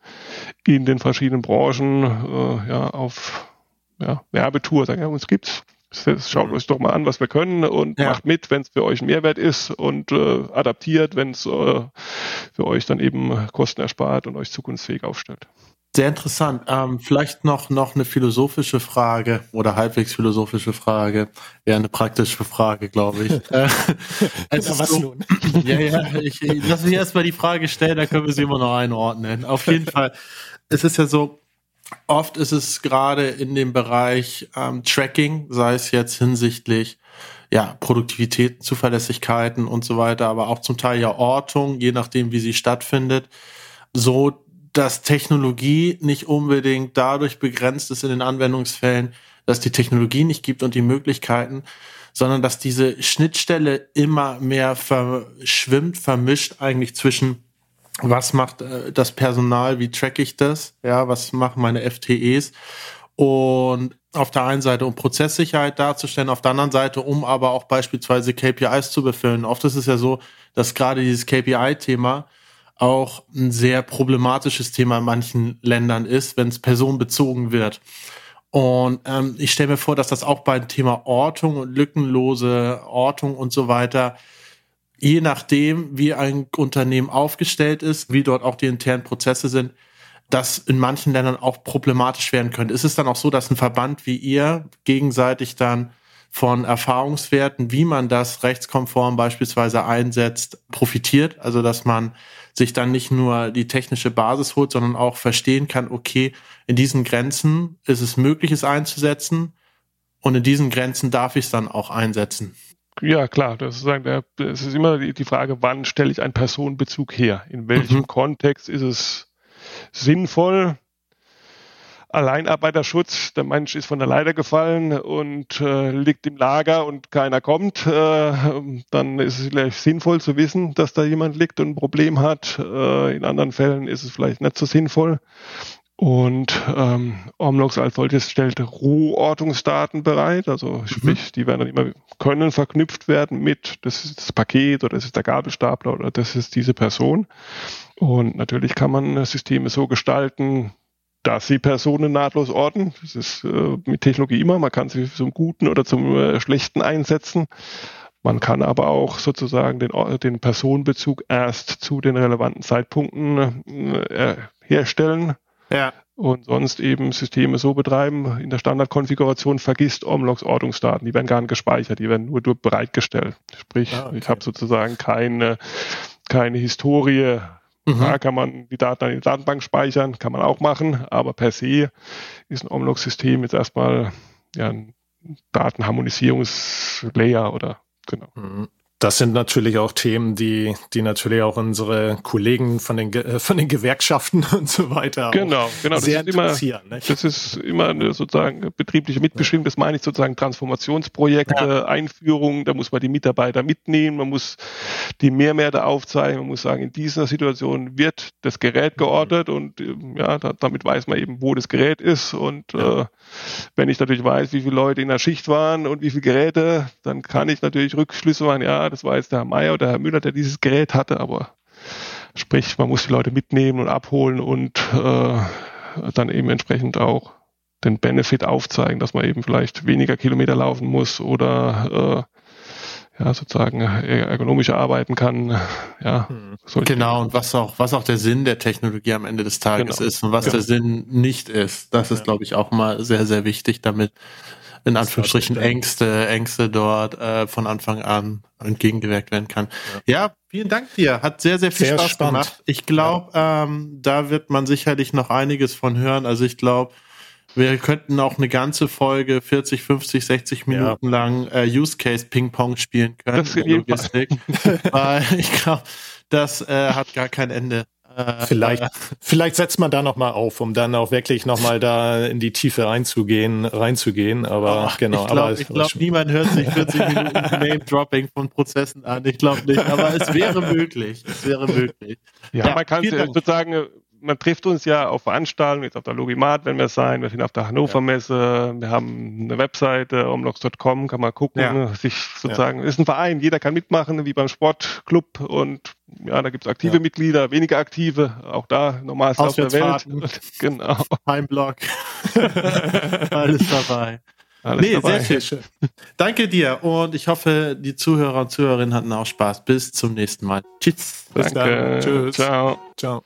in den verschiedenen Branchen äh, ja, auf ja, Werbetour, sagen ja, uns gibt's. Schaut euch doch mal an, was wir können und ja. macht mit, wenn es für euch ein Mehrwert ist und äh, adaptiert, wenn es äh, für euch dann eben Kosten erspart und euch zukunftsfähig aufstellt. Sehr interessant. Ähm, vielleicht noch, noch eine philosophische Frage oder halbwegs philosophische Frage. Eher eine praktische Frage, glaube ich. <laughs> äh, es was so, nun? <laughs> ja, ja, ich, ich lass mich erstmal die Frage stellen, dann können wir sie immer noch einordnen. Auf jeden Fall. Es ist ja so, oft ist es gerade in dem Bereich ähm, Tracking, sei es jetzt hinsichtlich ja, Produktivität, Zuverlässigkeiten und so weiter, aber auch zum Teil ja Ortung, je nachdem, wie sie stattfindet, so dass Technologie nicht unbedingt dadurch begrenzt ist in den Anwendungsfällen, dass die Technologie nicht gibt und die Möglichkeiten, sondern dass diese Schnittstelle immer mehr verschwimmt, vermischt eigentlich zwischen was macht äh, das Personal, wie track ich das, ja, was machen meine FTEs und auf der einen Seite, um Prozesssicherheit darzustellen, auf der anderen Seite, um aber auch beispielsweise KPIs zu befüllen. Oft ist es ja so, dass gerade dieses KPI-Thema auch ein sehr problematisches Thema in manchen Ländern ist, wenn es personenbezogen wird. Und ähm, ich stelle mir vor, dass das auch beim Thema Ortung und lückenlose Ortung und so weiter, je nachdem, wie ein Unternehmen aufgestellt ist, wie dort auch die internen Prozesse sind, das in manchen Ländern auch problematisch werden könnte. Ist es dann auch so, dass ein Verband wie ihr gegenseitig dann von Erfahrungswerten, wie man das rechtskonform beispielsweise einsetzt, profitiert? Also, dass man sich dann nicht nur die technische Basis holt, sondern auch verstehen kann, okay, in diesen Grenzen ist es möglich, es einzusetzen und in diesen Grenzen darf ich es dann auch einsetzen. Ja, klar. Das ist, immer die Frage, wann stelle ich einen Personenbezug her? In welchem mhm. Kontext ist es sinnvoll. Alleinarbeiterschutz, der Mensch ist von der Leiter gefallen und äh, liegt im Lager und keiner kommt, äh, dann ist es vielleicht sinnvoll zu wissen, dass da jemand liegt und ein Problem hat. Äh, in anderen Fällen ist es vielleicht nicht so sinnvoll. Und ähm, Omlox als solches stellt Rohortungsdaten bereit, also mhm. sprich, die werden dann immer können verknüpft werden mit, das ist das Paket oder das ist der Gabelstapler oder das ist diese Person. Und natürlich kann man Systeme so gestalten, dass sie Personen nahtlos orten. Das ist äh, mit Technologie immer. Man kann sie zum Guten oder zum äh, Schlechten einsetzen. Man kann aber auch sozusagen den, den Personenbezug erst zu den relevanten Zeitpunkten äh, herstellen. Ja. Und sonst eben Systeme so betreiben, in der Standardkonfiguration vergisst Omlogs Ortungsdaten, die werden gar nicht gespeichert, die werden nur bereitgestellt. Sprich, ah, okay. ich habe sozusagen keine, keine Historie Mhm. Da kann man die Daten in die Datenbank speichern, kann man auch machen, aber per se ist ein Omlog-System jetzt erstmal ja, ein Datenharmonisierungslayer oder genau. Mhm. Das sind natürlich auch Themen, die, die natürlich auch unsere Kollegen von den, äh, von den Gewerkschaften <laughs> und so weiter genau, genau, sehr das interessieren. Immer, das ist immer eine sozusagen betriebliche Mitbestimmung. Das meine ich sozusagen Transformationsprojekte, ja. Einführung. Da muss man die Mitarbeiter mitnehmen. Man muss die Mehrwerte aufzeigen. Man muss sagen, in dieser Situation wird das Gerät geordnet und ähm, ja, da, damit weiß man eben, wo das Gerät ist. Und ja. äh, wenn ich natürlich weiß, wie viele Leute in der Schicht waren und wie viele Geräte, dann kann ich natürlich Rückschlüsse machen. Ja, das war jetzt der Herr Meier oder Herr Müller, der dieses Gerät hatte, aber sprich, man muss die Leute mitnehmen und abholen und äh, dann eben entsprechend auch den Benefit aufzeigen, dass man eben vielleicht weniger Kilometer laufen muss oder äh, ja, sozusagen ergonomischer arbeiten kann. Ja, hm. genau, und was auch, was auch der Sinn der Technologie am Ende des Tages genau. ist und was genau. der Sinn nicht ist. Das ist, glaube ich, auch mal sehr, sehr wichtig, damit in Anführungsstrichen Ängste, Ängste dort äh, von Anfang an entgegengewirkt werden kann. Ja. ja. vielen Dank dir. Hat sehr, sehr viel sehr Spaß spannend. gemacht. Ich glaube, ja. ähm, da wird man sicherlich noch einiges von hören. Also ich glaube, wir könnten auch eine ganze Folge 40, 50, 60 Minuten ja. lang äh, Use Case Ping Pong spielen können. Das in Logistik. <laughs> Weil ich glaube, das äh, hat gar kein Ende. Äh, vielleicht, äh, vielleicht setzt man da noch mal auf, um dann auch wirklich noch mal da in die Tiefe reinzugehen, reinzugehen. Aber oh, genau. Ich glaube, glaub, niemand hört sich 40 <laughs> Minuten Name-Dropping von Prozessen an. Ich glaube nicht, aber es wäre möglich. Es wäre möglich. Ja, ja man kann sozusagen man trifft uns ja auf Veranstaltungen, jetzt auf der Logimat werden wir sein, wir sind auf der Hannover Messe, ja. wir haben eine Webseite, omlox.com, kann man gucken, ja. sich sozusagen, ja. ist ein Verein, jeder kann mitmachen, wie beim Sportclub und ja, da gibt es aktive Mitglieder, weniger aktive, auch da normalste auf der Welt. <laughs> genau. Heimblock. <laughs> Alles dabei. Alles nee, dabei. sehr schön. Danke dir und ich hoffe, die Zuhörer und Zuhörerinnen hatten auch Spaß. Bis zum nächsten Mal. Tschüss. Danke. Tschüss. Ciao. Ciao.